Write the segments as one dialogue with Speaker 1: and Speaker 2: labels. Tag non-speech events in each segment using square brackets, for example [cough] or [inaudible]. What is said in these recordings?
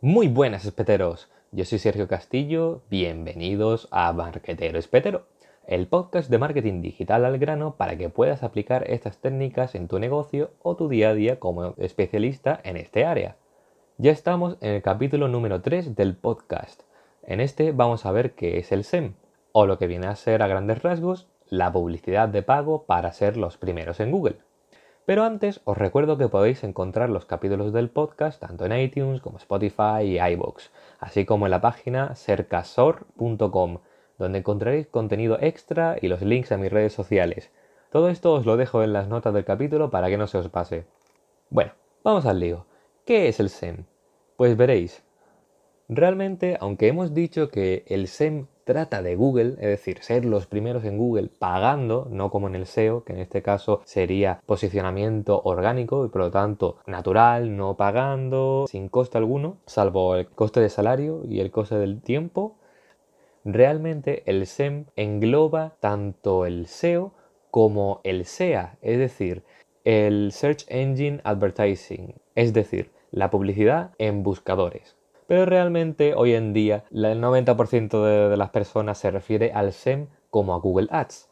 Speaker 1: Muy buenas, espeteros. Yo soy Sergio Castillo. Bienvenidos a Marquetero Espetero, el podcast de marketing digital al grano para que puedas aplicar estas técnicas en tu negocio o tu día a día como especialista en este área. Ya estamos en el capítulo número 3 del podcast. En este vamos a ver qué es el SEM, o lo que viene a ser a grandes rasgos la publicidad de pago para ser los primeros en Google. Pero antes os recuerdo que podéis encontrar los capítulos del podcast tanto en iTunes como Spotify y iBox, así como en la página cercasor.com, donde encontraréis contenido extra y los links a mis redes sociales. Todo esto os lo dejo en las notas del capítulo para que no se os pase. Bueno, vamos al lío. ¿Qué es el SEM? Pues veréis. Realmente, aunque hemos dicho que el SEM trata de Google, es decir, ser los primeros en Google pagando, no como en el SEO, que en este caso sería posicionamiento orgánico y por lo tanto natural, no pagando, sin coste alguno, salvo el coste de salario y el coste del tiempo. Realmente el SEM engloba tanto el SEO como el SEA, es decir, el Search Engine Advertising, es decir, la publicidad en buscadores. Pero realmente hoy en día el 90% de, las personas se refiere al SEM como a Google Ads.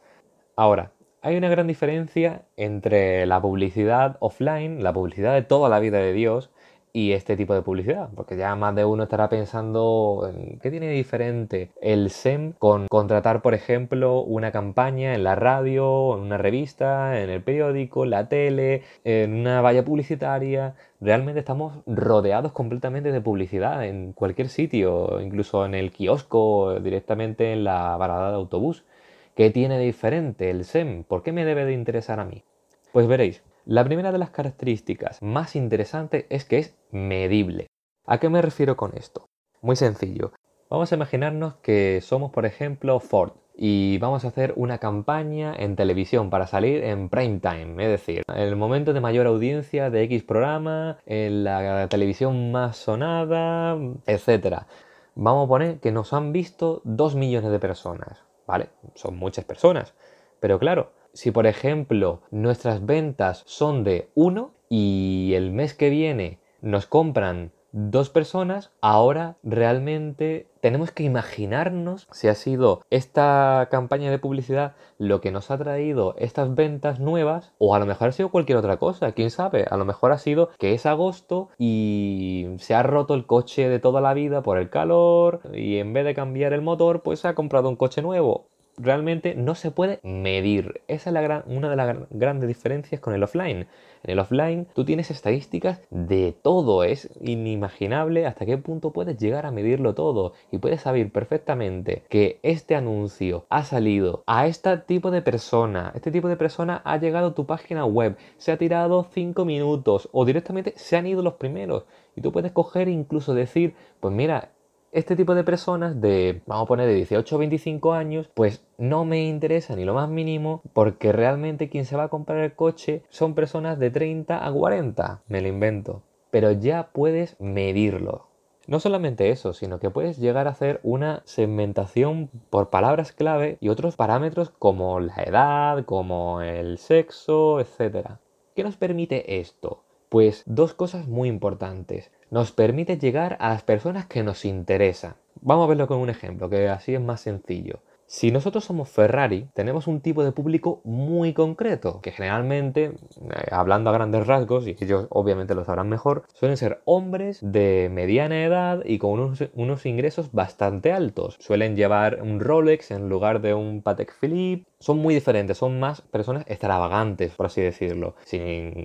Speaker 1: Ahora, hay una gran diferencia entre la publicidad offline, la publicidad de toda la vida de Dios, y este tipo de publicidad, porque ya más de uno estará pensando en qué tiene diferente el SEM con contratar, por ejemplo, una campaña en la radio, en una revista, en el periódico, en la tele, en una valla publicitaria. Realmente estamos rodeados completamente de publicidad en cualquier sitio, incluso en el kiosco, directamente en la parada de autobús. ¿Qué tiene de diferente el SEM? ¿Por qué me debe de interesar a mí? Pues veréis, la primera de las características más interesantes es que es medible. ¿A qué me refiero con esto? Muy sencillo. Vamos a imaginarnos que somos, por ejemplo, Ford y vamos a hacer una campaña en televisión para salir en prime time, es decir, en el momento de mayor audiencia de X programa, en la televisión más sonada, etc. Vamos a poner que nos han visto 2 millones de personas, ¿vale? Son muchas personas, pero claro, si por ejemplo nuestras ventas son de 1 y el mes que viene nos compran dos personas, ahora realmente tenemos que imaginarnos si ha sido esta campaña de publicidad lo que nos ha traído estas ventas nuevas o a lo mejor ha sido cualquier otra cosa, quién sabe, a lo mejor ha sido que es agosto y se ha roto el coche de toda la vida por el calor y en vez de cambiar el motor pues se ha comprado un coche nuevo realmente no se puede medir. Esa es una de las grandes diferencias con el offline. En el offline tú tienes estadísticas de todo, es inimaginable hasta qué punto puedes llegar a medirlo todo. Y puedes saber perfectamente que este anuncio ha salido a este tipo de persona, este tipo de persona ha llegado a tu página web, se ha tirado 5 minutos o directamente se han ido los primeros. Y tú puedes coger e incluso decir, pues mira, este tipo de personas de, vamos a poner, de 18 o 25 años, pues no me interesa ni lo más mínimo porque realmente quien se va a comprar el coche son personas de 30 a 40, me lo invento. Pero ya puedes medirlo. No solamente eso, sino que puedes llegar a hacer una segmentación por palabras clave y otros parámetros como la edad, como el sexo, etc. ¿Qué nos permite esto? Pues dos cosas muy importantes nos permite llegar a las personas que nos interesan. Vamos a verlo con un ejemplo, que así es más sencillo. Si nosotros somos Ferrari, tenemos un tipo de público muy concreto, que generalmente, eh, hablando a grandes rasgos, y ellos obviamente lo sabrán mejor, suelen ser hombres de mediana edad y con unos, unos ingresos bastante altos. Suelen llevar un Rolex en lugar de un Patek Philippe. Son muy diferentes, son más personas extravagantes, por así decirlo, sin,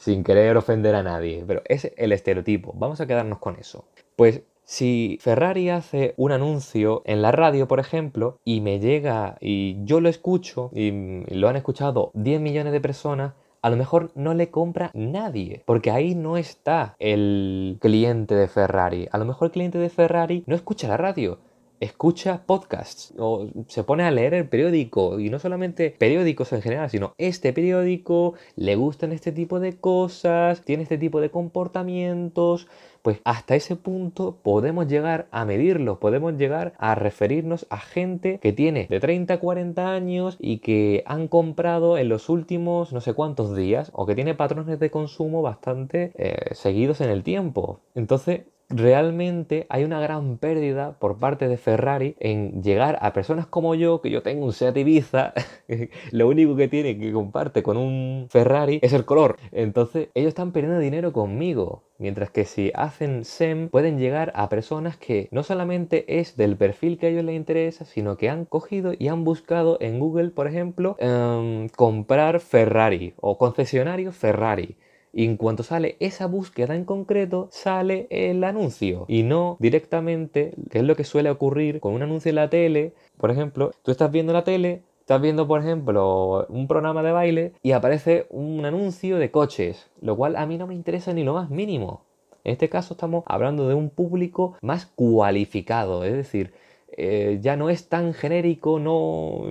Speaker 1: sin querer ofender a nadie, pero es el estereotipo. Vamos a quedarnos con eso. Pues si Ferrari hace un anuncio en la radio, por ejemplo, y me llega y yo lo escucho y lo han escuchado 10 millones de personas, a lo mejor no le compra nadie, porque ahí no está el cliente de Ferrari. A lo mejor el cliente de Ferrari no escucha la radio, escucha podcasts o se pone a leer el periódico y no solamente periódicos en general, sino este periódico, le gustan este tipo de cosas, tiene este tipo de comportamientos, pues hasta ese punto podemos llegar a medirlo, podemos llegar a referirnos a gente que tiene de 30 a 40 años y que han comprado en los últimos no sé cuántos días o que tiene patrones de consumo bastante eh, seguidos en el tiempo. Entonces, realmente hay una gran pérdida por parte de Ferrari en llegar a personas como yo, que yo tengo un Seat Ibiza, [laughs] lo único que tiene que comparte con un Ferrari es el color. Entonces ellos están perdiendo dinero conmigo. Mientras que si hacen SEM pueden llegar a personas que no solamente es del perfil que a ellos les interesa, sino que han cogido y han buscado en Google, por ejemplo, em, comprar Ferrari o concesionario Ferrari. Y en cuanto sale esa búsqueda en concreto, sale el anuncio. Y no directamente, que es lo que suele ocurrir con un anuncio en la tele. Por ejemplo, tú estás viendo la tele, estás viendo, por ejemplo, un programa de baile y aparece un anuncio de coches, lo cual a mí no me interesa ni lo más mínimo. En este caso estamos hablando de un público más cualificado, es decir, eh, ya no es tan genérico, no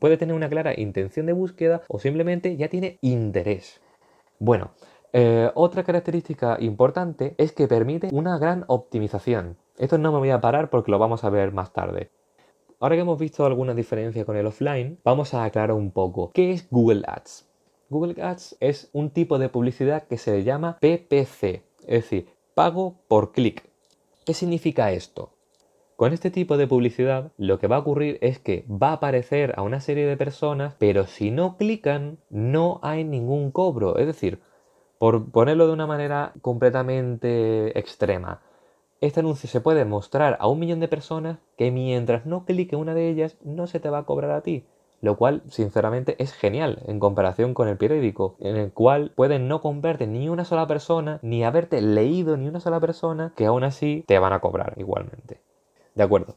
Speaker 1: puede tener una clara intención de búsqueda o simplemente ya tiene interés. Bueno, eh, otra característica importante es que permite una gran optimización. Esto no me voy a parar porque lo vamos a ver más tarde. Ahora que hemos visto alguna diferencia con el offline, vamos a aclarar un poco. ¿Qué es Google Ads? Google Ads es un tipo de publicidad que se le llama PPC, es decir, pago por clic. ¿Qué significa esto? Con este tipo de publicidad lo que va a ocurrir es que va a aparecer a una serie de personas, pero si no clican no hay ningún cobro. Es decir, por ponerlo de una manera completamente extrema, este anuncio se puede mostrar a un millón de personas que mientras no clique una de ellas no se te va a cobrar a ti. Lo cual, sinceramente, es genial en comparación con el periódico, en el cual pueden no comprarte ni una sola persona, ni haberte leído ni una sola persona, que aún así te van a cobrar igualmente. De acuerdo.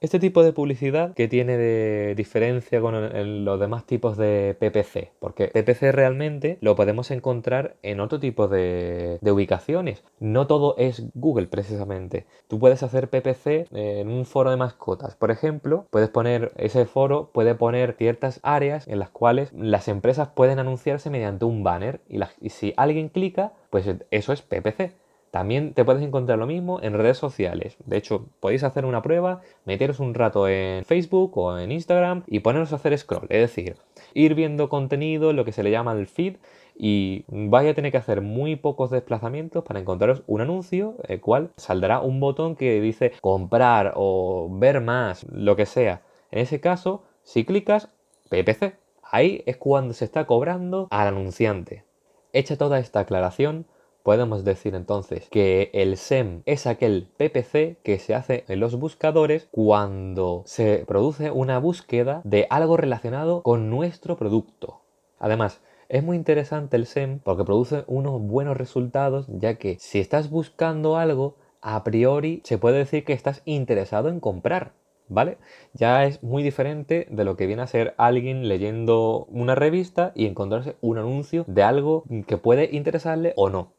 Speaker 1: Este tipo de publicidad que tiene de diferencia con los demás tipos de PPC, porque PPC realmente lo podemos encontrar en otro tipo de, ubicaciones. No todo es Google precisamente. Tú puedes hacer PPC en un foro de mascotas. Por ejemplo, puedes poner ese foro, puede poner ciertas áreas en las cuales las empresas pueden anunciarse mediante un banner y si alguien clica, pues eso es PPC. También te puedes encontrar lo mismo en redes sociales. De hecho, podéis hacer una prueba, meteros un rato en Facebook o en Instagram y poneros a hacer scroll. Es decir, ir viendo contenido, lo que se le llama el feed, y vais a tener que hacer muy pocos desplazamientos para encontraros un anuncio, el cual saldrá un botón que dice comprar o ver más, lo que sea. En ese caso, si clicas, PPC. Ahí es cuando se está cobrando al anunciante. Hecha toda esta aclaración, Podemos decir entonces que el SEM es aquel PPC que se hace en los buscadores cuando se produce una búsqueda de algo relacionado con nuestro producto. Además, es muy interesante el SEM porque produce unos buenos resultados ya que si estás buscando algo, a priori se puede decir que estás interesado en comprar. ¿Vale? Ya es muy diferente de lo que viene a ser alguien leyendo una revista y encontrarse un anuncio de algo que puede interesarle o no.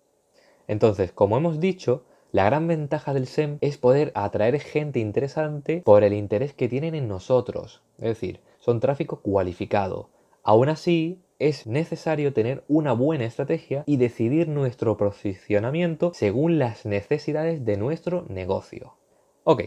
Speaker 1: Entonces, como hemos dicho, la gran ventaja del SEM es poder atraer gente interesante por el interés que tienen en nosotros. Es decir, son tráfico cualificado. Aún así, es necesario tener una buena estrategia y decidir nuestro posicionamiento según las necesidades de nuestro negocio. Ok,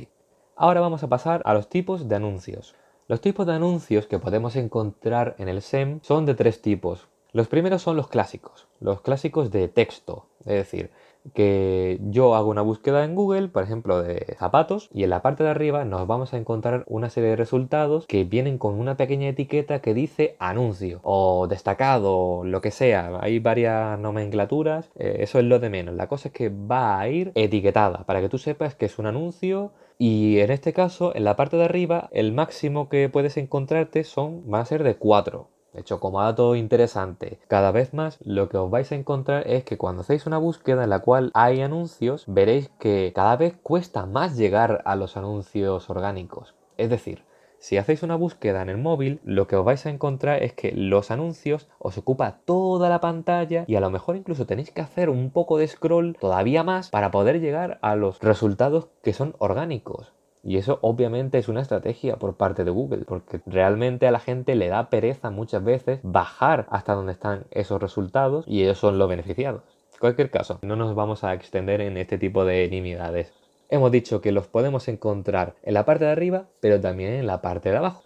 Speaker 1: ahora vamos a pasar a los tipos de anuncios. Los tipos de anuncios que podemos encontrar en el SEM son de tres tipos. Los primeros son los clásicos, los clásicos de texto, es decir, que yo hago una búsqueda en Google, por ejemplo, de zapatos, y en la parte de arriba nos vamos a encontrar una serie de resultados que vienen con una pequeña etiqueta que dice anuncio o destacado, lo que sea. Hay varias nomenclaturas, eh, eso es lo de menos. La cosa es que va a ir etiquetada para que tú sepas que es un anuncio y en este caso, en la parte de arriba, el máximo que puedes encontrarte son, van a ser de 4. De hecho, como dato interesante, cada vez más lo que os vais a encontrar es que cuando hacéis una búsqueda en la cual hay anuncios, veréis que cada vez cuesta más llegar a los anuncios orgánicos. Es decir, si hacéis una búsqueda en el móvil, lo que os vais a encontrar es que los anuncios os ocupa toda la pantalla y a lo mejor incluso tenéis que hacer un poco de scroll todavía más para poder llegar a los resultados que son orgánicos. Y eso obviamente es una estrategia por parte de Google, porque realmente a la gente le da pereza muchas veces bajar hasta donde están esos resultados y ellos son los beneficiados. En cualquier caso, no nos vamos a extender en este tipo de nimiedades. Hemos dicho que los podemos encontrar en la parte de arriba, pero también en la parte de abajo.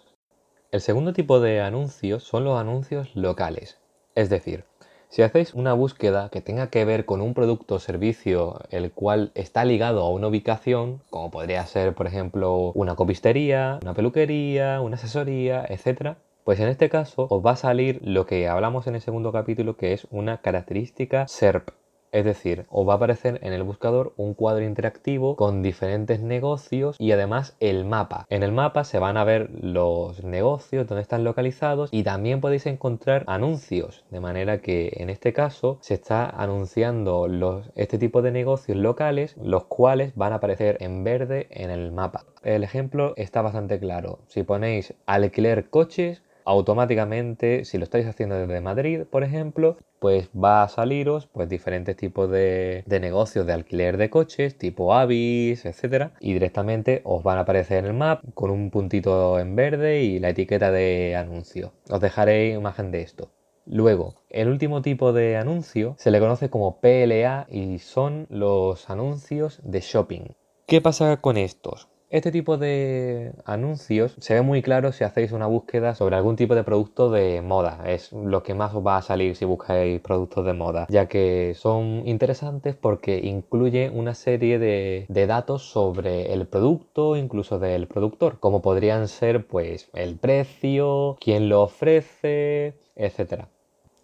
Speaker 1: El segundo tipo de anuncios son los anuncios locales. Es decir, Si hacéis una búsqueda que tenga que ver con un producto o servicio el cual está ligado a una ubicación, como podría ser, por ejemplo, una copistería, una peluquería, una asesoría, etc., pues en este caso os va a salir lo que hablamos en el segundo capítulo, que es una característica SERP. Es decir, os va a aparecer en el buscador un cuadro interactivo con diferentes negocios y además el mapa. En el mapa se van a ver los negocios, donde están localizados y también podéis encontrar anuncios. De manera que en este caso se está anunciando este tipo de negocios locales, los cuales van a aparecer en verde en el mapa. El ejemplo está bastante claro. Si ponéis alquiler coches, automáticamente, si lo estáis haciendo desde Madrid, por ejemplo, pues va a saliros pues diferentes tipos de, negocios de alquiler de coches, tipo Avis, etcétera, y directamente os van a aparecer en el map con un puntito en verde y la etiqueta de anuncio. Os dejaré imagen de esto. Luego, el último tipo de anuncio se le conoce como PLA y son los anuncios de shopping. ¿Qué pasa con estos? Este tipo de anuncios se ve muy claro si hacéis una búsqueda sobre algún tipo de producto de moda. Es lo que más os va a salir si buscáis productos de moda, ya que son interesantes porque incluye una serie de, datos sobre el producto, incluso del productor, como podrían ser pues el precio, quién lo ofrece, etc.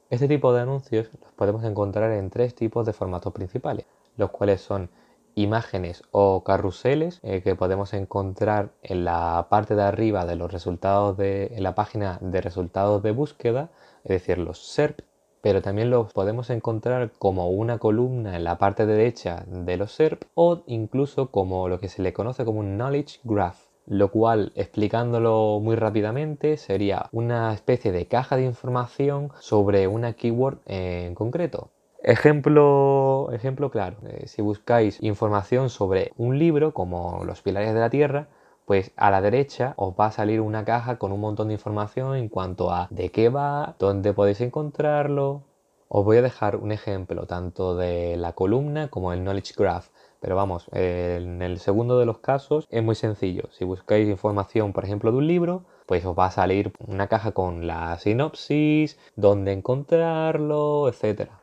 Speaker 1: Este tipo de anuncios los podemos encontrar en tres tipos de formatos principales, los cuales son imágenes o carruseles eh, que podemos encontrar en la parte de arriba de los resultados de la página de resultados de búsqueda, es decir, los SERP, pero también los podemos encontrar como una columna en la parte derecha de los SERP o incluso como lo que se le conoce como un Knowledge Graph, lo cual, explicándolo muy rápidamente, sería una especie de caja de información sobre una keyword en concreto. Ejemplo, ejemplo claro, eh, si buscáis información sobre un libro como Los Pilares de la Tierra, pues a la derecha os va a salir una caja con un montón de información en cuanto a de qué va, dónde podéis encontrarlo. Os voy a dejar un ejemplo tanto de la columna como el Knowledge Graph. Pero vamos, en el segundo de los casos es muy sencillo. Si buscáis información, por ejemplo, de un libro, pues os va a salir una caja con la sinopsis, dónde encontrarlo, etc.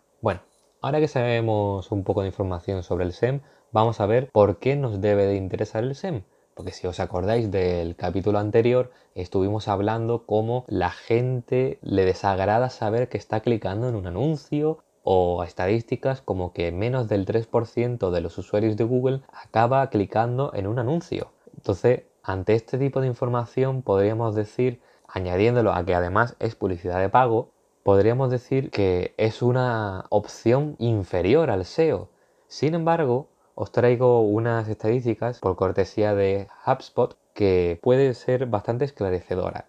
Speaker 1: Ahora que sabemos un poco de información sobre el SEM, vamos a ver por qué nos debe de interesar el SEM. Porque si os acordáis del capítulo anterior, estuvimos hablando cómo la gente le desagrada saber que está clicando en un anuncio o estadísticas como que menos del 3% de los usuarios de Google acaba clicando en un anuncio. Entonces, ante este tipo de información podríamos decir, añadiéndolo a que además es publicidad de pago, podríamos decir que es una opción inferior al SEO. Sin embargo, os traigo unas estadísticas por cortesía de HubSpot que puede ser bastante esclarecedora.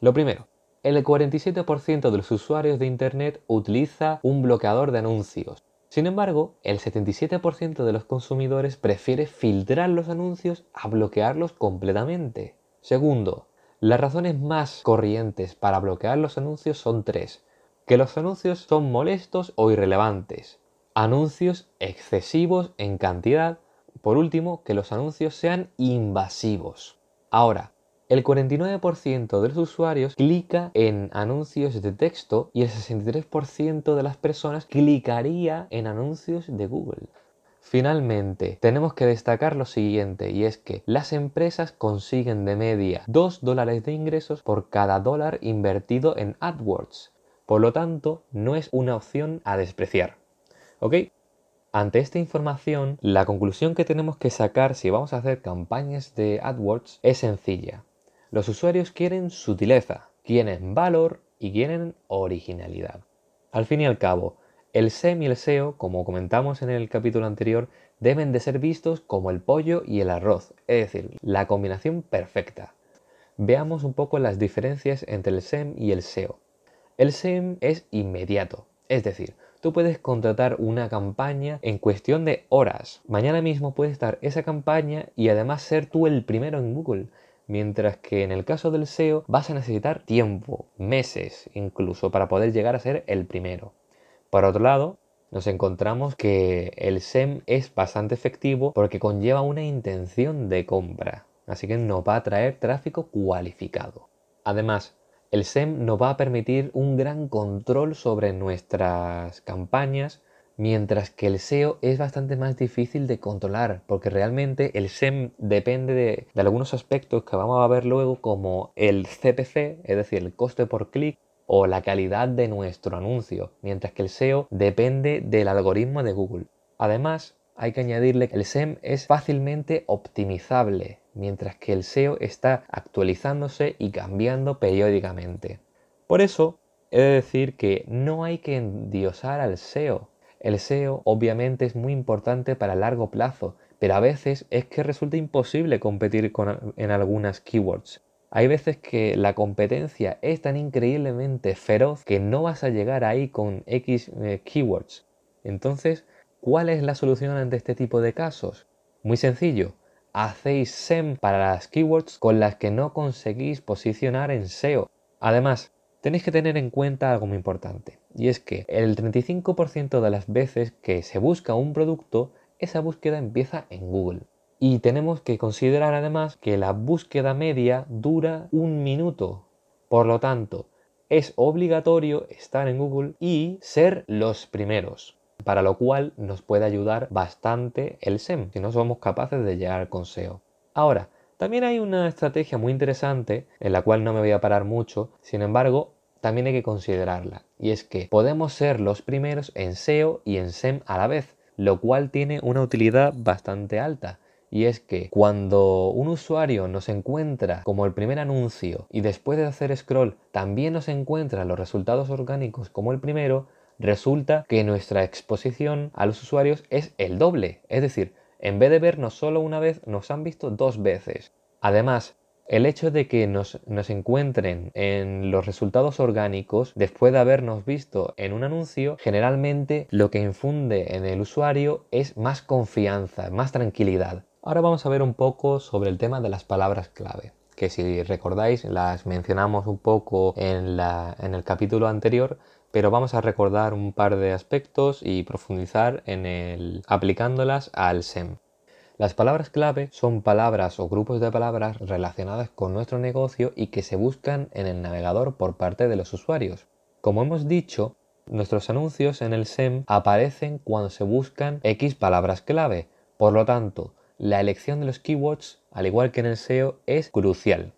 Speaker 1: Lo primero, el 47% de los usuarios de Internet utiliza un bloqueador de anuncios. Sin embargo, el 77% de los consumidores prefiere filtrar los anuncios a bloquearlos completamente. Segundo, las razones más corrientes para bloquear los anuncios son tres. Que los anuncios son molestos o irrelevantes. Anuncios excesivos en cantidad. Por último, que los anuncios sean invasivos. Ahora, el 49% de los usuarios clica en anuncios de texto y el 63% de las personas clicaría en anuncios de Google. Finalmente, tenemos que destacar lo siguiente y es que las empresas consiguen de media 2 dólares de ingresos por cada dólar invertido en AdWords. Por lo tanto, no es una opción a despreciar. ¿Ok? Ante esta información, la conclusión que tenemos que sacar si vamos a hacer campañas de AdWords es sencilla. Los usuarios quieren sutileza, quieren valor y quieren originalidad. Al fin y al cabo, el SEM y el SEO, como comentamos en el capítulo anterior, deben de ser vistos como el pollo y el arroz, es decir, la combinación perfecta. Veamos un poco las diferencias entre el SEM y el SEO. El SEM es inmediato, es decir, tú puedes contratar una campaña en cuestión de horas. Mañana mismo puede estar esa campaña y además ser tú el primero en Google. Mientras que en el caso del SEO vas a necesitar tiempo, meses incluso, para poder llegar a ser el primero. Por otro lado, nos encontramos que el SEM es bastante efectivo porque conlleva una intención de compra, así que nos va a traer tráfico cualificado. Además, el SEM nos va a permitir un gran control sobre nuestras campañas, mientras que el SEO es bastante más difícil de controlar, porque realmente el SEM depende de, de algunos aspectos que vamos a ver luego, como el CPC, es decir, el coste por clic, o la calidad de nuestro anuncio, mientras que el SEO depende del algoritmo de Google. Además, hay que añadirle que el SEM es fácilmente optimizable, mientras que el SEO está actualizándose y cambiando periódicamente. Por eso, he de decir que no hay que endiosar al SEO. El SEO obviamente es muy importante para largo plazo, pero a veces es que resulta imposible competir en algunas keywords. Hay veces que la competencia es tan increíblemente feroz que no vas a llegar ahí con X eh, keywords. Entonces, ¿cuál es la solución ante este tipo de casos? Muy sencillo. Hacéis SEM para las keywords con las que no conseguís posicionar en SEO. Además, tenéis que tener en cuenta algo muy importante, y es que el 35% de las veces que se busca un producto, esa búsqueda empieza en Google. Y tenemos que considerar además que la búsqueda media dura un minuto. Por lo tanto, es obligatorio estar en Google y ser los primeros, para lo cual nos puede ayudar bastante el SEM, si no somos capaces de llegar con SEO. Ahora, también hay una estrategia muy interesante, en la cual no me voy a parar mucho, sin embargo, también hay que considerarla, y es que podemos ser los primeros en SEO y en SEM a la vez, lo cual tiene una utilidad bastante alta y es que cuando un usuario nos encuentra como el primer anuncio y después de hacer scroll también nos encuentra los resultados orgánicos como el primero, resulta que nuestra exposición a los usuarios es el doble. Es decir, en vez de vernos solo una vez, nos han visto dos veces. Además, el hecho de que nos, nos, encuentren en los resultados orgánicos después de habernos visto en un anuncio, generalmente lo que infunde en el usuario es más confianza, más tranquilidad. Ahora vamos a ver un poco sobre el tema de las palabras clave, que si recordáis las mencionamos un poco en, el capítulo anterior, pero vamos a recordar un par de aspectos y profundizar en el aplicándolas al SEM. Las palabras clave son palabras o grupos de palabras relacionadas con nuestro negocio y que se buscan en el navegador por parte de los usuarios. Como hemos dicho, nuestros anuncios en el SEM aparecen cuando se buscan X palabras clave. Por lo tanto, la elección de los keywords, al igual que en el SEO, es crucial.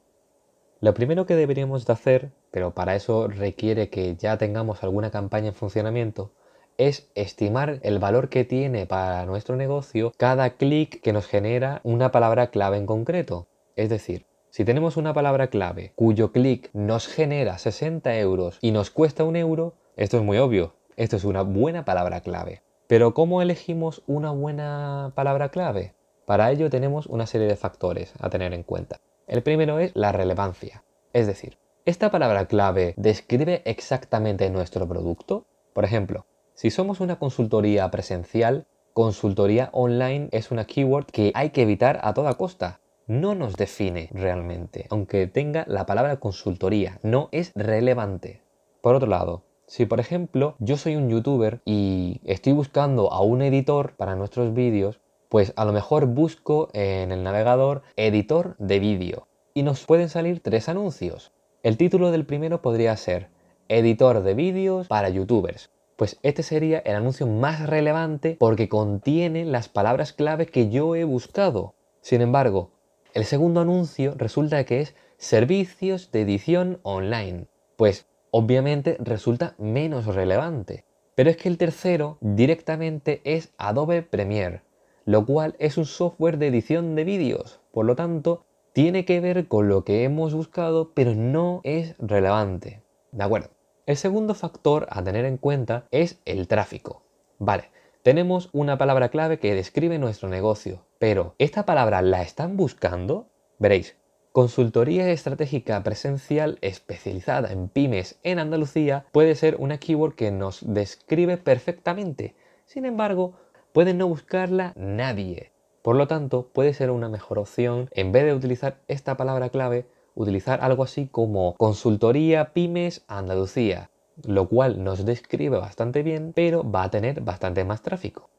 Speaker 1: Lo primero que deberíamos de hacer, pero para eso requiere que ya tengamos alguna campaña en funcionamiento, es estimar el valor que tiene para nuestro negocio cada clic que nos genera una palabra clave en concreto. Es decir, si tenemos una palabra clave cuyo clic nos genera 60 euros y nos cuesta un euro, esto es muy obvio, esto es una buena palabra clave. Pero ¿cómo elegimos una buena palabra clave? Para ello tenemos una serie de factores a tener en cuenta. El primero es la relevancia, es decir, ¿esta palabra clave describe exactamente nuestro producto? Por ejemplo, si somos una consultoría presencial, consultoría online es una keyword que hay que evitar a toda costa. No nos define realmente, aunque tenga la palabra consultoría, no es relevante. Por otro lado, si por ejemplo yo soy un youtuber y estoy buscando a un editor para nuestros vídeos, pues a lo mejor busco en el navegador editor de vídeo y nos pueden salir tres anuncios. El título del primero podría ser editor de vídeos para youtubers. Pues este sería el anuncio más relevante porque contiene las palabras clave que yo he buscado. Sin embargo, el segundo anuncio resulta que es servicios de edición online. Pues obviamente resulta menos relevante. Pero es que el tercero directamente es Adobe Premiere lo cual es un software de edición de vídeos. Por lo tanto, tiene que ver con lo que hemos buscado, pero no es relevante. ¿De acuerdo? El segundo factor a tener en cuenta es el tráfico. Vale, tenemos una palabra clave que describe nuestro negocio, pero ¿esta palabra la están buscando? Veréis, consultoría estratégica presencial especializada en pymes en Andalucía puede ser una keyword que nos describe perfectamente. Sin embargo, puede no buscarla nadie. Por lo tanto, puede ser una mejor opción, en vez de utilizar esta palabra clave, utilizar algo así como consultoría pymes Andalucía, lo cual nos describe bastante bien, pero va a tener bastante más tráfico.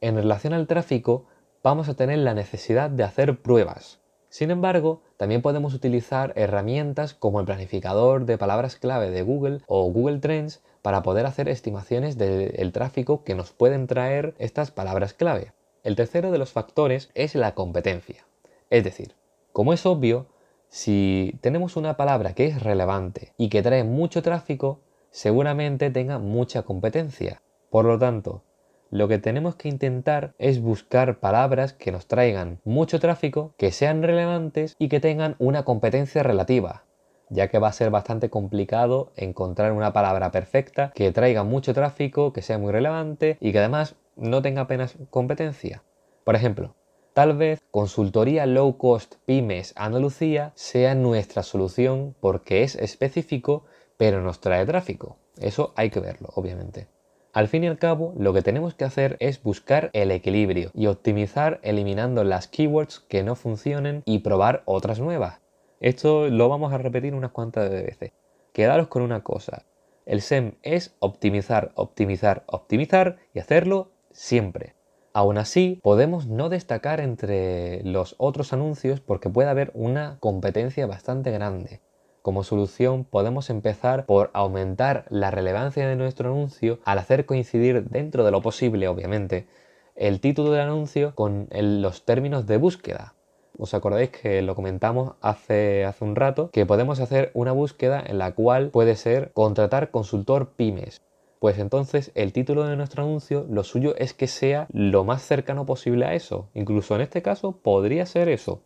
Speaker 1: En relación al tráfico, vamos a tener la necesidad de hacer pruebas. Sin embargo, también podemos utilizar herramientas como el planificador de palabras clave de Google o Google Trends para poder hacer estimaciones del tráfico que nos pueden traer estas palabras clave. El tercero de los factores es la competencia. Es decir, como es obvio, si tenemos una palabra que es relevante y que trae mucho tráfico, seguramente tenga mucha competencia. Por lo tanto, lo que tenemos que intentar es buscar palabras que nos traigan mucho tráfico, que sean relevantes y que tengan una competencia relativa, ya que va a ser bastante complicado encontrar una palabra perfecta que traiga mucho tráfico, que sea muy relevante y que además no tenga apenas competencia. Por ejemplo, tal vez consultoría low cost pymes Andalucía sea nuestra solución porque es específico pero nos trae tráfico. Eso hay que verlo, obviamente. Al fin y al cabo, lo que tenemos que hacer es buscar el equilibrio y optimizar eliminando las keywords que no funcionen y probar otras nuevas. Esto lo vamos a repetir unas cuantas veces. Quedaros con una cosa. El SEM es optimizar, optimizar, optimizar y hacerlo siempre. Aún así, podemos no destacar entre los otros anuncios porque puede haber una competencia bastante grande. Como solución podemos empezar por aumentar la relevancia de nuestro anuncio al hacer coincidir dentro de lo posible, obviamente, el título del anuncio con los términos de búsqueda. ¿Os acordáis que lo comentamos hace, hace un rato? Que podemos hacer una búsqueda en la cual puede ser contratar consultor pymes. Pues entonces el título de nuestro anuncio, lo suyo es que sea lo más cercano posible a eso. Incluso en este caso podría ser eso.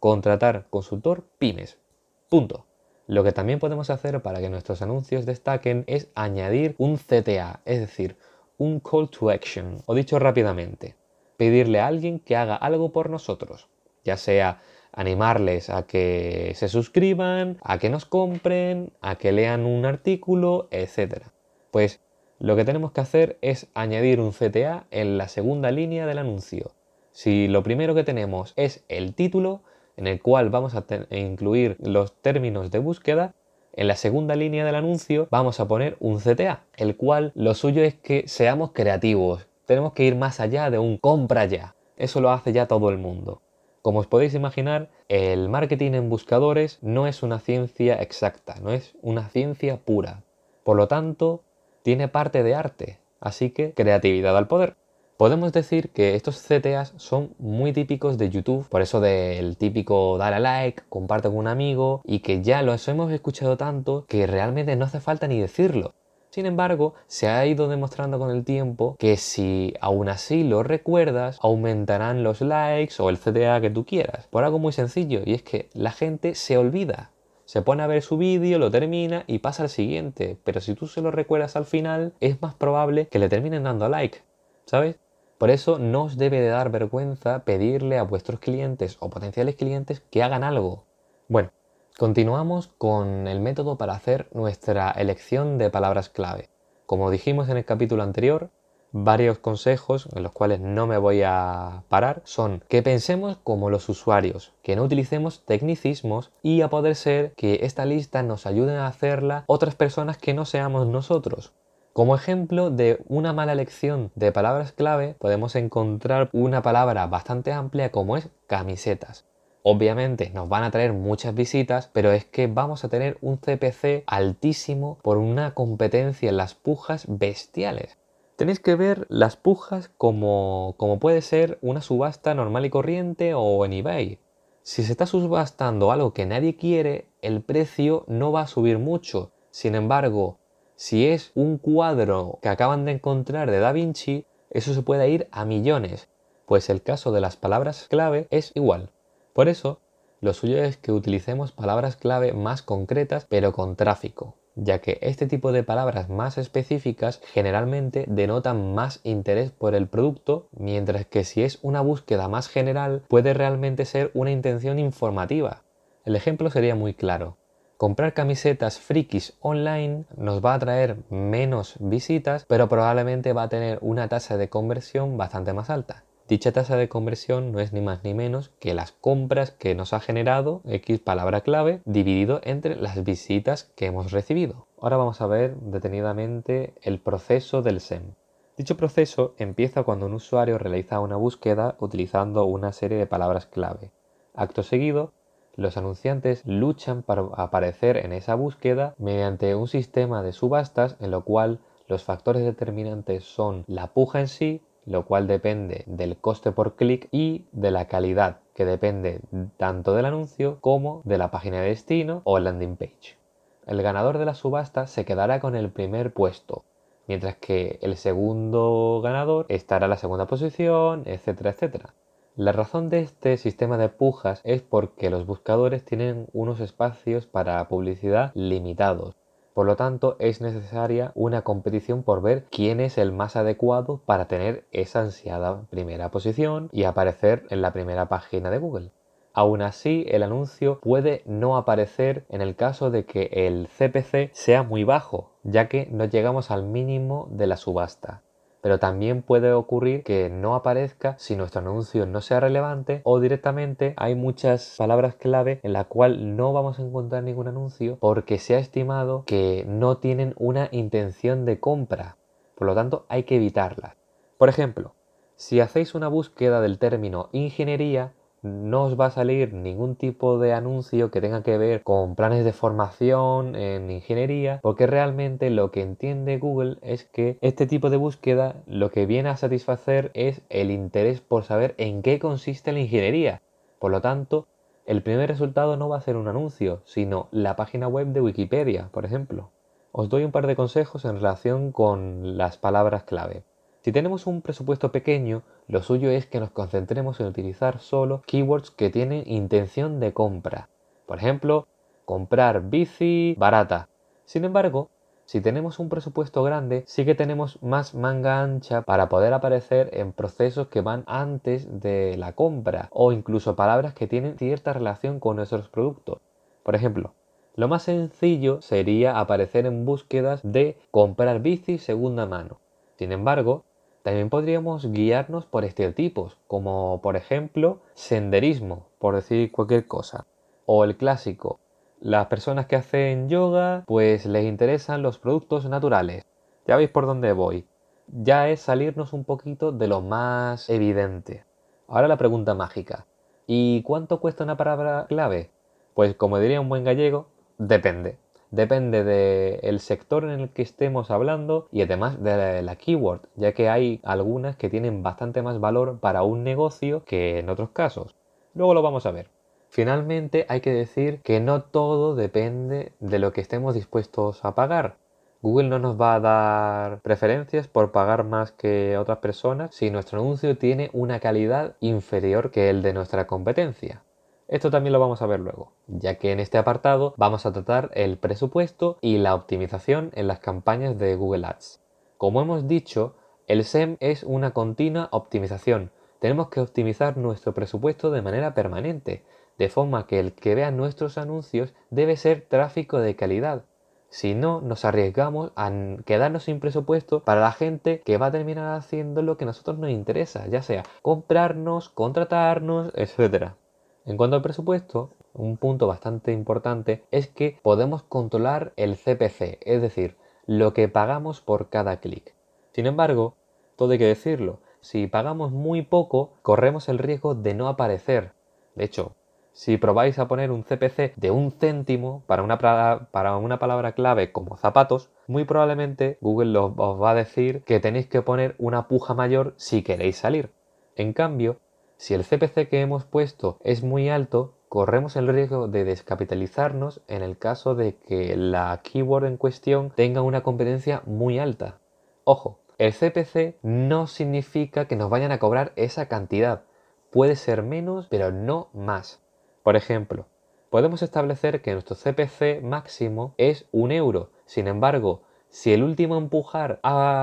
Speaker 1: Contratar consultor pymes. Punto. Lo que también podemos hacer para que nuestros anuncios destaquen es añadir un CTA, es decir, un call to action, o dicho rápidamente, pedirle a alguien que haga algo por nosotros, ya sea animarles a que se suscriban, a que nos compren, a que lean un artículo, etc. Pues lo que tenemos que hacer es añadir un CTA en la segunda línea del anuncio. Si lo primero que tenemos es el título, en el cual vamos a incluir los términos de búsqueda, en la segunda línea del anuncio vamos a poner un CTA, el cual lo suyo es que seamos creativos. Tenemos que ir más allá de un compra ya. Eso lo hace ya todo el mundo. Como os podéis imaginar, el marketing en buscadores no es una ciencia exacta, no es una ciencia pura. Por lo tanto, tiene parte de arte, así que creatividad al poder. Podemos decir que estos CTAs son muy típicos de YouTube, por eso del típico dar a like, comparte con un amigo y que ya los hemos escuchado tanto que realmente no hace falta ni decirlo. Sin embargo, se ha ido demostrando con el tiempo que si aún así lo recuerdas, aumentarán los likes o el CTA que tú quieras. Por algo muy sencillo, y es que la gente se olvida. Se pone a ver su vídeo, lo termina y pasa al siguiente. Pero si tú se lo recuerdas al final, es más probable que le terminen dando like. ¿Sabes? Por eso no os debe de dar vergüenza pedirle a vuestros clientes o potenciales clientes que hagan algo. Bueno, continuamos con el método para hacer nuestra elección de palabras clave. Como dijimos en el capítulo anterior, varios consejos en los cuales no me voy a parar son que pensemos como los usuarios, que no utilicemos tecnicismos y a poder ser que esta lista nos ayuden a hacerla otras personas que no seamos nosotros. Como ejemplo de una mala elección de palabras clave, podemos encontrar una palabra bastante amplia como es camisetas. Obviamente nos van a traer muchas visitas, pero es que vamos a tener un CPC altísimo por una competencia en las pujas bestiales. Tenéis que ver las pujas como, como puede ser una subasta normal y corriente o en eBay. Si se está subastando algo que nadie quiere, el precio no va a subir mucho. Sin embargo, si es un cuadro que acaban de encontrar de Da Vinci, eso se puede ir a millones, pues el caso de las palabras clave es igual. Por eso, lo suyo es que utilicemos palabras clave más concretas pero con tráfico, ya que este tipo de palabras más específicas generalmente denotan más interés por el producto, mientras que si es una búsqueda más general puede realmente ser una intención informativa. El ejemplo sería muy claro. Comprar camisetas frikis online nos va a traer menos visitas, pero probablemente va a tener una tasa de conversión bastante más alta. Dicha tasa de conversión no es ni más ni menos que las compras que nos ha generado X palabra clave dividido entre las visitas que hemos recibido. Ahora vamos a ver detenidamente el proceso del SEM. Dicho proceso empieza cuando un usuario realiza una búsqueda utilizando una serie de palabras clave. Acto seguido, los anunciantes luchan para aparecer en esa búsqueda mediante un sistema de subastas en lo cual los factores determinantes son la puja en sí, lo cual depende del coste por clic y de la calidad, que depende tanto del anuncio como de la página de destino o landing page. El ganador de la subasta se quedará con el primer puesto, mientras que el segundo ganador estará en la segunda posición, etcétera, etcétera. La razón de este sistema de pujas es porque los buscadores tienen unos espacios para publicidad limitados. Por lo tanto, es necesaria una competición por ver quién es el más adecuado para tener esa ansiada primera posición y aparecer en la primera página de Google. Aún así, el anuncio puede no aparecer en el caso de que el CPC sea muy bajo, ya que no llegamos al mínimo de la subasta pero también puede ocurrir que no aparezca si nuestro anuncio no sea relevante o directamente hay muchas palabras clave en la cual no vamos a encontrar ningún anuncio porque se ha estimado que no tienen una intención de compra. Por lo tanto, hay que evitarlas. Por ejemplo, si hacéis una búsqueda del término ingeniería, no os va a salir ningún tipo de anuncio que tenga que ver con planes de formación en ingeniería, porque realmente lo que entiende Google es que este tipo de búsqueda lo que viene a satisfacer es el interés por saber en qué consiste la ingeniería. Por lo tanto, el primer resultado no va a ser un anuncio, sino la página web de Wikipedia, por ejemplo. Os doy un par de consejos en relación con las palabras clave. Si tenemos un presupuesto pequeño, lo suyo es que nos concentremos en utilizar solo keywords que tienen intención de compra. Por ejemplo, comprar bici barata. Sin embargo, si tenemos un presupuesto grande, sí que tenemos más manga ancha para poder aparecer en procesos que van antes de la compra o incluso palabras que tienen cierta relación con nuestros productos. Por ejemplo, lo más sencillo sería aparecer en búsquedas de comprar bici segunda mano. Sin embargo, también podríamos guiarnos por estereotipos, como por ejemplo senderismo, por decir cualquier cosa. O el clásico, las personas que hacen yoga pues les interesan los productos naturales. Ya veis por dónde voy. Ya es salirnos un poquito de lo más evidente. Ahora la pregunta mágica. ¿Y cuánto cuesta una palabra clave? Pues como diría un buen gallego, depende depende del sector en el que estemos hablando y además de la, keyword, ya que hay algunas que tienen bastante más valor para un negocio que en otros casos. Luego lo vamos a ver. Finalmente hay que decir que no todo depende de lo que estemos dispuestos a pagar. Google no nos va a dar preferencias por pagar más que otras personas si nuestro anuncio tiene una calidad inferior que el de nuestra competencia. Esto también lo vamos a ver luego, ya que en este apartado vamos a tratar el presupuesto y la optimización en las campañas de Google Ads. Como hemos dicho, el SEM es una continua optimización. Tenemos que optimizar nuestro presupuesto de manera permanente, de forma que el que vea nuestros anuncios debe ser tráfico de calidad. Si no, nos arriesgamos a quedarnos sin presupuesto para la gente que va a terminar haciendo lo que a nosotros nos interesa, ya sea comprarnos, contratarnos, etc. En cuanto al presupuesto, un punto bastante importante es que podemos controlar el CPC, es decir, lo que pagamos por cada clic. Sin embargo, todo hay que decirlo, si pagamos muy poco, corremos el riesgo de no aparecer. De hecho, si probáis a poner un CPC de un céntimo para una, palabra clave como zapatos, muy probablemente Google os va a decir que tenéis que poner una puja mayor si queréis salir. En cambio, si el CPC que hemos puesto es muy alto, corremos el riesgo de descapitalizarnos en el caso de que la keyword en cuestión tenga una competencia muy alta. Ojo, el CPC no significa que nos vayan a cobrar esa cantidad. Puede ser menos, pero no más. Por ejemplo, podemos establecer que nuestro CPC máximo es un euro. Sin embargo, si el último empujar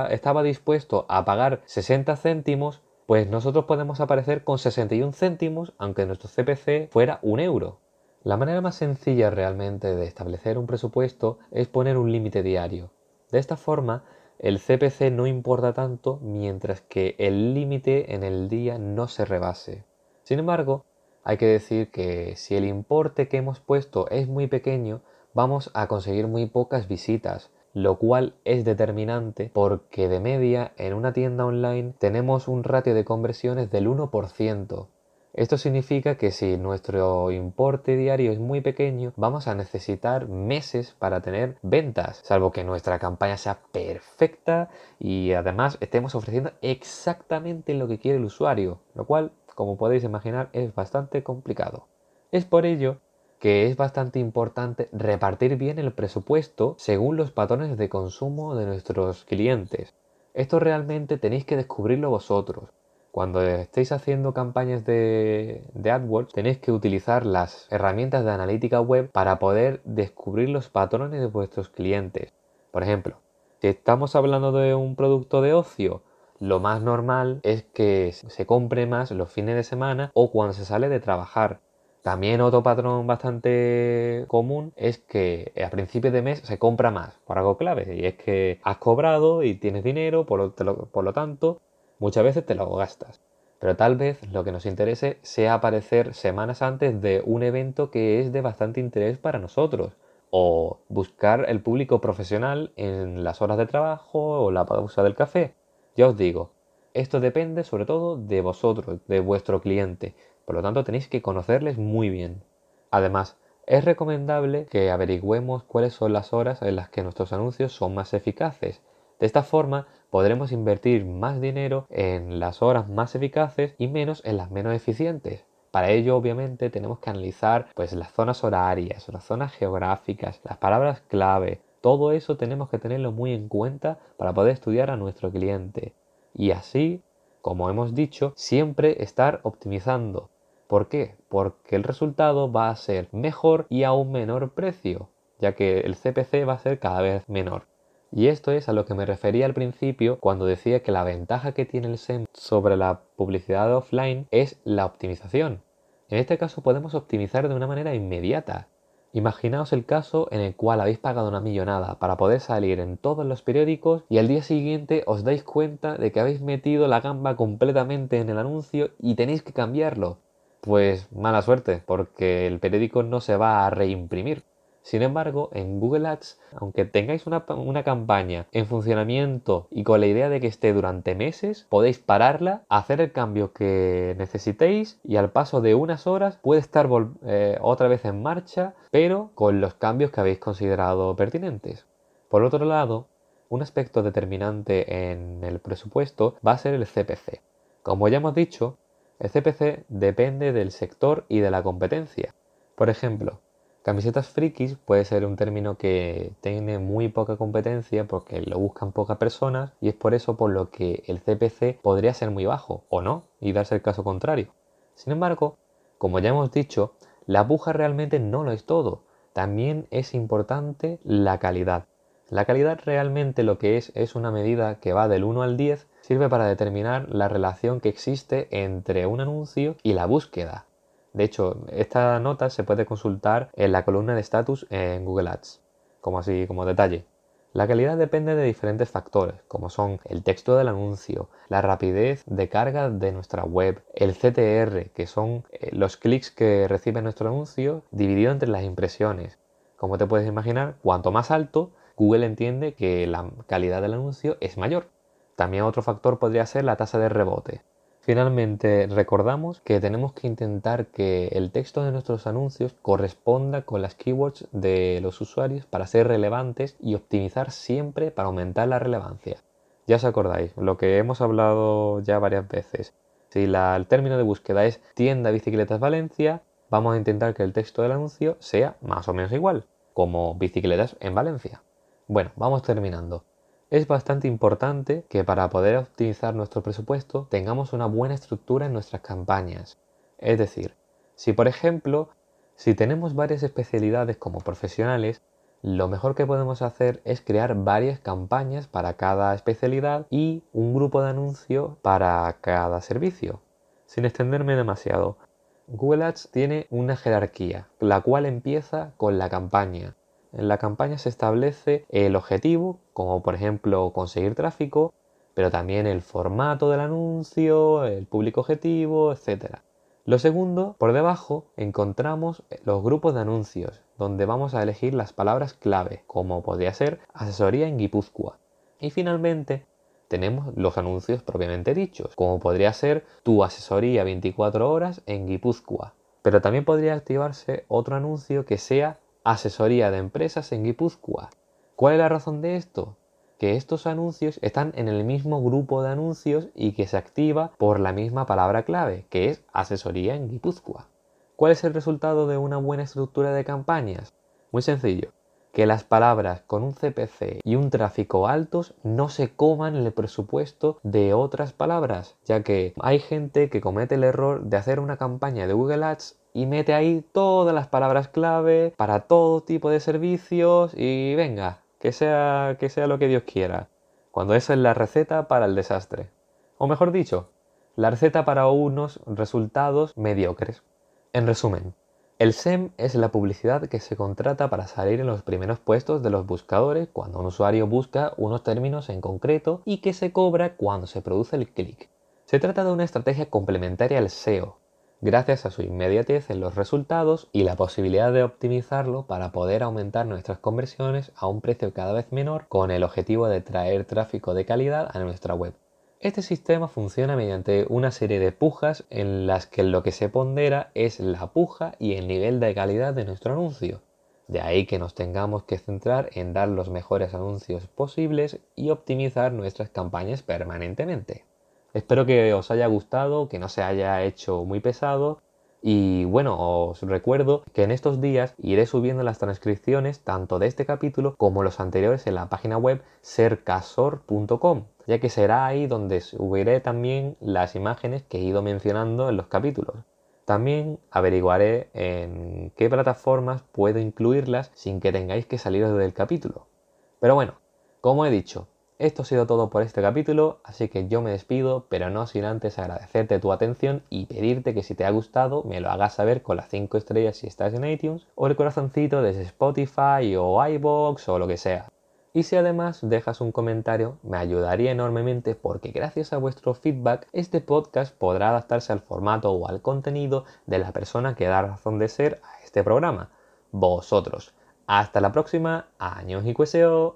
Speaker 1: estaba dispuesto a pagar 60 céntimos, pues nosotros podemos aparecer con 61 céntimos aunque nuestro CPC fuera un euro. La manera más sencilla realmente de establecer un presupuesto es poner un límite diario. De esta forma, el CPC no importa tanto mientras que el límite en el día no se rebase. Sin embargo, hay que decir que si el importe que hemos puesto es muy pequeño, vamos a conseguir muy pocas visitas, lo cual es determinante porque de media en una tienda online tenemos un ratio de conversiones del 1%. Esto significa que si nuestro importe diario es muy pequeño, vamos a necesitar meses para tener ventas, salvo que nuestra campaña sea perfecta y además estemos ofreciendo exactamente lo que quiere el usuario, lo cual, como podéis imaginar, es bastante complicado. Es por ello que es bastante importante repartir bien el presupuesto según los patrones de consumo de nuestros clientes. Esto realmente tenéis que descubrirlo vosotros. Cuando estéis haciendo campañas de, AdWords, tenéis que utilizar las herramientas de analítica web para poder descubrir los patrones de vuestros clientes. Por ejemplo, si estamos hablando de un producto de ocio, lo más normal es que se compre más los fines de semana o cuando se sale de trabajar. También otro patrón bastante común es que a principios de mes se compra más por algo clave y es que has cobrado y tienes dinero, por lo tanto Muchas veces te lo gastas, pero tal vez lo que nos interese sea aparecer semanas antes de un evento que es de bastante interés para nosotros, o buscar el público profesional en las horas de trabajo o la pausa del café. Ya os digo, esto depende sobre todo de vosotros, de vuestro cliente, por lo tanto tenéis que conocerles muy bien. Además, es recomendable que averigüemos cuáles son las horas en las que nuestros anuncios son más eficaces. De esta forma podremos invertir más dinero en las horas más eficaces y menos en las menos eficientes. Para ello, obviamente, tenemos que analizar pues, las zonas horarias, las zonas geográficas, las palabras clave. Todo eso tenemos que tenerlo muy en cuenta para poder estudiar a nuestro cliente. Y así, como hemos dicho, siempre estar optimizando. ¿Por qué? Porque el resultado va a ser mejor y a un menor precio, ya que el CPC va a ser cada vez menor. Y esto es a lo que me refería al principio cuando decía que la ventaja que tiene el SEM sobre la publicidad offline es la optimización. En este caso podemos optimizar de una manera inmediata. Imaginaos el caso en el cual habéis pagado una millonada para poder salir en todos los periódicos y al día siguiente os dais cuenta de que habéis metido la gamba completamente en el anuncio y tenéis que cambiarlo. Pues mala suerte, porque el periódico no se va a reimprimir. Sin embargo, en Google Ads, aunque tengáis una, campaña en funcionamiento y con la idea de que esté durante meses, podéis pararla, hacer el cambio que necesitéis y al paso de unas horas puede estar eh, otra vez en marcha, pero con los cambios que habéis considerado pertinentes. Por otro lado, un aspecto determinante en el presupuesto va a ser el CPC. Como ya hemos dicho, el CPC depende del sector y de la competencia. Por ejemplo, Camisetas frikis puede ser un término que tiene muy poca competencia porque lo buscan pocas personas y es por eso por lo que el CPC podría ser muy bajo o no y darse el caso contrario. Sin embargo, como ya hemos dicho, la puja realmente no lo es todo. También es importante la calidad. La calidad realmente lo que es es una medida que va del 1 al 10, sirve para determinar la relación que existe entre un anuncio y la búsqueda. De hecho, esta nota se puede consultar en la columna de status en Google Ads, como así como detalle. La calidad depende de diferentes factores, como son el texto del anuncio, la rapidez de carga de nuestra web, el CTR, que son eh, los clics que recibe nuestro anuncio dividido entre las impresiones. Como te puedes imaginar, cuanto más alto, Google entiende que la calidad del anuncio es mayor. También otro factor podría ser la tasa de rebote. Finalmente, recordamos que tenemos que intentar que el texto de nuestros anuncios corresponda con las keywords de los usuarios para ser relevantes y optimizar siempre para aumentar la relevancia. Ya os acordáis, lo que hemos hablado ya varias veces. Si el término de búsqueda es tienda bicicletas Valencia, vamos a intentar que el texto del anuncio sea más o menos igual, como bicicletas en Valencia. Bueno, vamos terminando. Es bastante importante que para poder optimizar nuestro presupuesto tengamos una buena estructura en nuestras campañas. Es decir, si por ejemplo, si tenemos varias especialidades como profesionales, lo mejor que podemos hacer es crear varias campañas para cada especialidad y un grupo de anuncio para cada servicio. Sin extenderme demasiado, Google Ads tiene una jerarquía, la cual empieza con la campaña. En la campaña se establece el objetivo, como por ejemplo conseguir tráfico, pero también el formato del anuncio, el público objetivo, etc. Lo segundo, por debajo encontramos los grupos de anuncios, donde vamos a elegir las palabras clave, como podría ser asesoría en Guipúzcoa. Y finalmente, tenemos los anuncios propiamente dichos, como podría ser tu asesoría 24 horas en Guipúzcoa. Pero también podría activarse otro anuncio que sea asesoría de empresas en Guipúzcoa. ¿Cuál es la razón de esto? Que estos anuncios están en el mismo grupo de anuncios y que se activa por la misma palabra clave, que es asesoría en Guipúzcoa. ¿Cuál es el resultado de una buena estructura de campañas? Muy sencillo que las palabras con un CPC y un tráfico altos no se coman el presupuesto de otras palabras, ya que hay gente que comete el error de hacer una campaña de Google Ads y mete ahí todas las palabras clave para todo tipo de servicios y venga, que sea, que sea lo que Dios quiera, cuando esa es la receta para el desastre. O mejor dicho, la receta para unos resultados mediocres. En resumen, el SEM es la publicidad que se contrata para salir en los primeros puestos de los buscadores cuando un usuario busca unos términos en concreto y que se cobra cuando se produce el clic. Se trata de una estrategia complementaria al SEO, gracias a su inmediatez en los resultados y la posibilidad de optimizarlo para poder aumentar nuestras conversiones a un precio cada vez menor con el objetivo de traer tráfico de calidad a nuestra web. Este sistema funciona mediante una serie de pujas en las que lo que se pondera es la puja y el nivel de calidad de nuestro anuncio. De ahí que nos tengamos que centrar en dar los mejores anuncios posibles y optimizar nuestras campañas permanentemente. Espero que os haya gustado, que no se haya hecho muy pesado y bueno, os recuerdo que en estos días iré subiendo las transcripciones tanto de este capítulo como los anteriores en la página web sercasor.com, ya que será ahí donde subiré también las imágenes que he ido mencionando en los capítulos. También averiguaré en qué plataformas puedo incluirlas sin que tengáis que salir del capítulo. Pero bueno, como he dicho, esto ha sido todo por este capítulo, así que yo me despido, pero no sin antes agradecerte tu atención y pedirte que si te ha gustado me lo hagas saber con las 5 estrellas si estás en iTunes o el corazoncito desde Spotify o iBox o lo que sea. Y si además dejas un comentario, me ayudaría enormemente porque gracias a vuestro feedback este podcast podrá adaptarse al formato o al contenido de la persona que da razón de ser a este programa, vosotros. Hasta la próxima, años y cueseo.